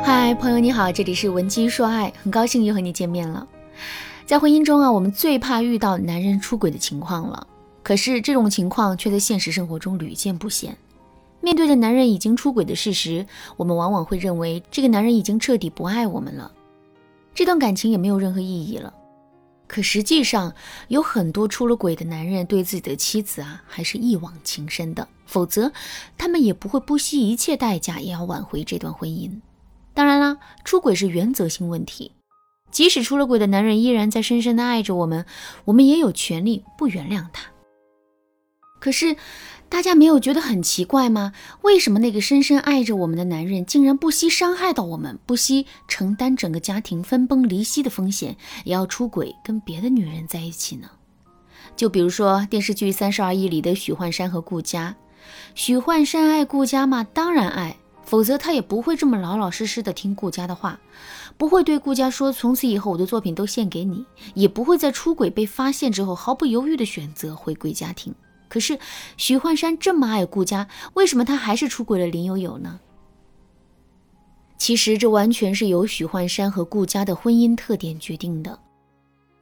嗨，朋友你好，这里是文姬说爱，很高兴又和你见面了。在婚姻中啊，我们最怕遇到男人出轨的情况了。可是这种情况却在现实生活中屡见不鲜。面对着男人已经出轨的事实，我们往往会认为这个男人已经彻底不爱我们了，这段感情也没有任何意义了。可实际上，有很多出了轨的男人对自己的妻子啊，还是一往情深的，否则他们也不会不惜一切代价也要挽回这段婚姻。当然啦，出轨是原则性问题，即使出了轨的男人依然在深深的爱着我们，我们也有权利不原谅他。可是，大家没有觉得很奇怪吗？为什么那个深深爱着我们的男人，竟然不惜伤害到我们，不惜承担整个家庭分崩离析的风险，也要出轨跟别的女人在一起呢？就比如说电视剧《三十而已》里的许幻山和顾佳，许幻山爱顾佳吗？当然爱。否则他也不会这么老老实实的听顾家的话，不会对顾家说从此以后我的作品都献给你，也不会在出轨被发现之后毫不犹豫的选择回归家庭。可是许幻山这么爱顾家，为什么他还是出轨了林有有呢？其实这完全是由许幻山和顾家的婚姻特点决定的。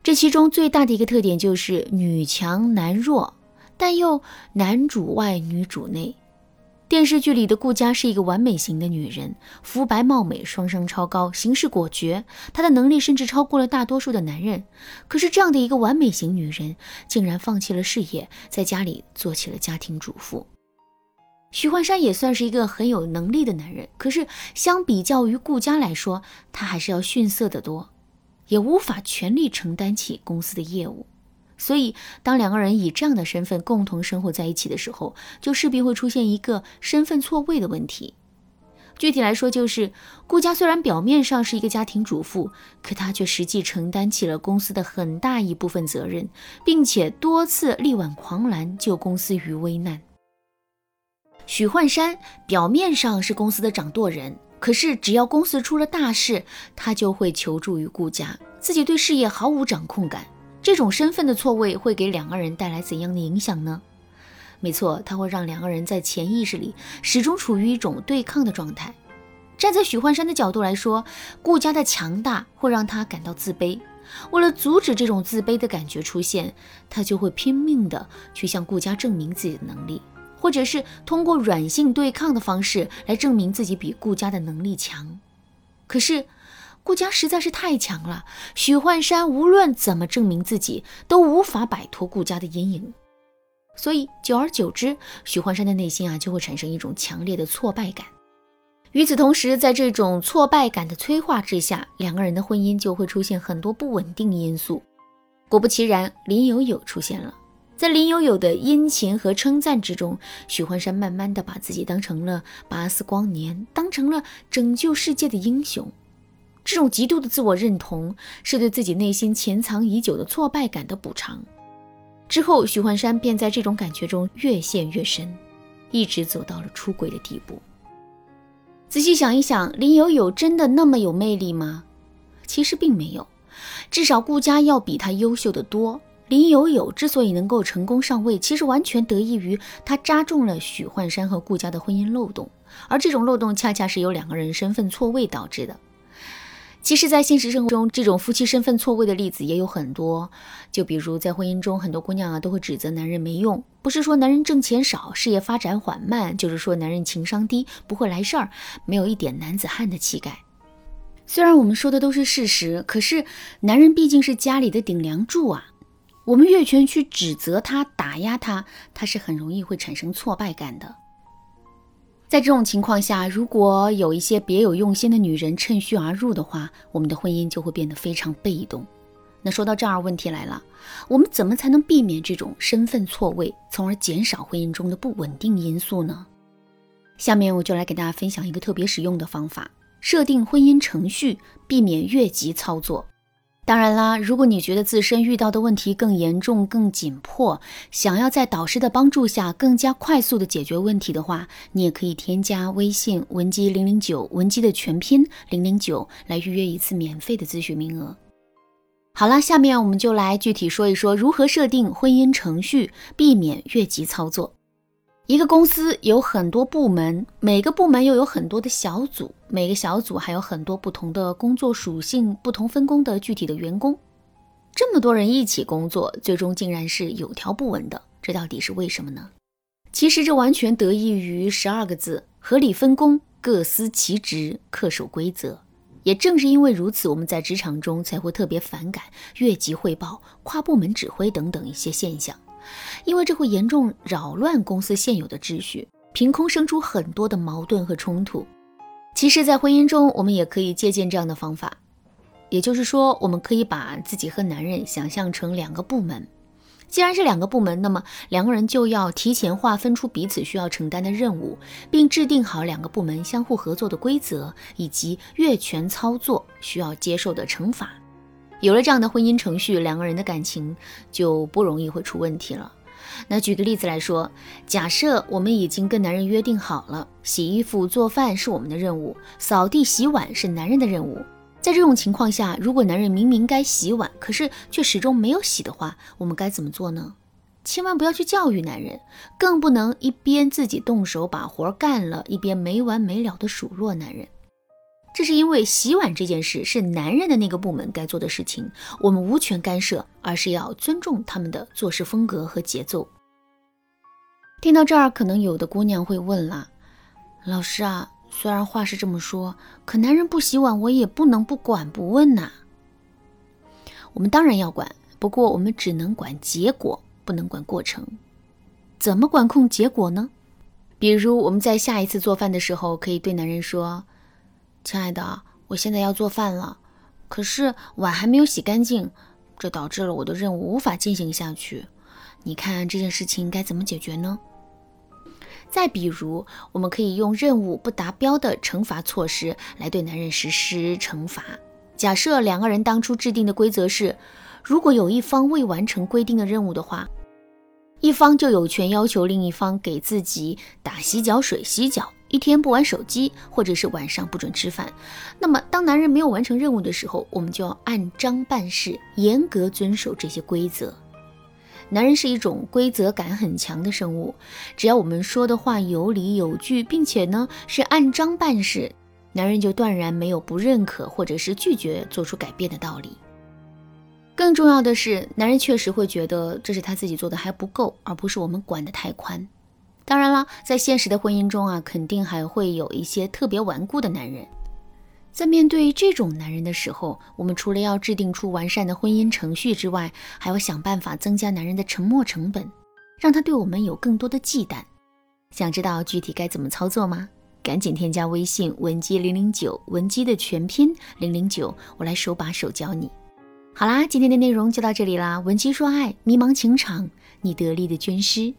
这其中最大的一个特点就是女强男弱，但又男主外女主内。电视剧里的顾佳是一个完美型的女人，肤白貌美，双商超高，行事果决，她的能力甚至超过了大多数的男人。可是这样的一个完美型女人，竟然放弃了事业，在家里做起了家庭主妇。徐焕山也算是一个很有能力的男人，可是相比较于顾佳来说，他还是要逊色得多，也无法全力承担起公司的业务。所以，当两个人以这样的身份共同生活在一起的时候，就势必会出现一个身份错位的问题。具体来说，就是顾家虽然表面上是一个家庭主妇，可她却实际承担起了公司的很大一部分责任，并且多次力挽狂澜，救公司于危难。许幻山表面上是公司的掌舵人，可是只要公司出了大事，他就会求助于顾家，自己对事业毫无掌控感。这种身份的错位会给两个人带来怎样的影响呢？没错，它会让两个人在潜意识里始终处于一种对抗的状态。站在许幻山的角度来说，顾家的强大会让他感到自卑。为了阻止这种自卑的感觉出现，他就会拼命的去向顾家证明自己的能力，或者是通过软性对抗的方式来证明自己比顾家的能力强。可是。顾家实在是太强了，许幻山无论怎么证明自己，都无法摆脱顾家的阴影。所以，久而久之，许幻山的内心啊，就会产生一种强烈的挫败感。与此同时，在这种挫败感的催化之下，两个人的婚姻就会出现很多不稳定因素。果不其然，林有有出现了。在林有有的殷勤和称赞之中，许幻山慢慢的把自己当成了巴斯光年，当成了拯救世界的英雄。这种极度的自我认同，是对自己内心潜藏已久的挫败感的补偿。之后，许幻山便在这种感觉中越陷越深，一直走到了出轨的地步。仔细想一想，林有有真的那么有魅力吗？其实并没有，至少顾家要比他优秀的多。林有有之所以能够成功上位，其实完全得益于他扎中了许幻山和顾家的婚姻漏洞，而这种漏洞恰恰是由两个人身份错位导致的。其实，在现实生活中，这种夫妻身份错位的例子也有很多。就比如，在婚姻中，很多姑娘啊都会指责男人没用，不是说男人挣钱少、事业发展缓慢，就是说男人情商低、不会来事儿、没有一点男子汉的气概。虽然我们说的都是事实，可是男人毕竟是家里的顶梁柱啊，我们越权去指责他、打压他，他是很容易会产生挫败感的。在这种情况下，如果有一些别有用心的女人趁虚而入的话，我们的婚姻就会变得非常被动。那说到这儿，问题来了，我们怎么才能避免这种身份错位，从而减少婚姻中的不稳定因素呢？下面我就来给大家分享一个特别实用的方法：设定婚姻程序，避免越级操作。当然啦，如果你觉得自身遇到的问题更严重、更紧迫，想要在导师的帮助下更加快速的解决问题的话，你也可以添加微信文姬零零九，文姬的全拼零零九，来预约一次免费的咨询名额。好了，下面我们就来具体说一说如何设定婚姻程序，避免越级操作。一个公司有很多部门，每个部门又有很多的小组，每个小组还有很多不同的工作属性、不同分工的具体的员工。这么多人一起工作，最终竟然是有条不紊的，这到底是为什么呢？其实这完全得益于十二个字：合理分工、各司其职、恪守规则。也正是因为如此，我们在职场中才会特别反感越级汇报、跨部门指挥等等一些现象。因为这会严重扰乱公司现有的秩序，凭空生出很多的矛盾和冲突。其实，在婚姻中，我们也可以借鉴这样的方法，也就是说，我们可以把自己和男人想象成两个部门。既然是两个部门，那么两个人就要提前划分出彼此需要承担的任务，并制定好两个部门相互合作的规则，以及越权操作需要接受的惩罚。有了这样的婚姻程序，两个人的感情就不容易会出问题了。那举个例子来说，假设我们已经跟男人约定好了，洗衣服、做饭是我们的任务，扫地、洗碗是男人的任务。在这种情况下，如果男人明明该洗碗，可是却始终没有洗的话，我们该怎么做呢？千万不要去教育男人，更不能一边自己动手把活干了，一边没完没了的数落男人。这是因为洗碗这件事是男人的那个部门该做的事情，我们无权干涉，而是要尊重他们的做事风格和节奏。听到这儿，可能有的姑娘会问了：“老师啊，虽然话是这么说，可男人不洗碗，我也不能不管不问呐。”我们当然要管，不过我们只能管结果，不能管过程。怎么管控结果呢？比如我们在下一次做饭的时候，可以对男人说。亲爱的，我现在要做饭了，可是碗还没有洗干净，这导致了我的任务无法进行下去。你看这件事情该怎么解决呢？再比如，我们可以用任务不达标的惩罚措施来对男人实施惩罚。假设两个人当初制定的规则是，如果有一方未完成规定的任务的话，一方就有权要求另一方给自己打洗脚水洗脚。一天不玩手机，或者是晚上不准吃饭。那么，当男人没有完成任务的时候，我们就要按章办事，严格遵守这些规则。男人是一种规则感很强的生物，只要我们说的话有理有据，并且呢是按章办事，男人就断然没有不认可或者是拒绝做出改变的道理。更重要的是，男人确实会觉得这是他自己做的还不够，而不是我们管得太宽。当然了，在现实的婚姻中啊，肯定还会有一些特别顽固的男人。在面对这种男人的时候，我们除了要制定出完善的婚姻程序之外，还要想办法增加男人的沉默成本，让他对我们有更多的忌惮。想知道具体该怎么操作吗？赶紧添加微信文姬零零九，文姬的全拼零零九，我来手把手教你。好啦，今天的内容就到这里啦。文姬说爱，迷茫情场，你得力的军师。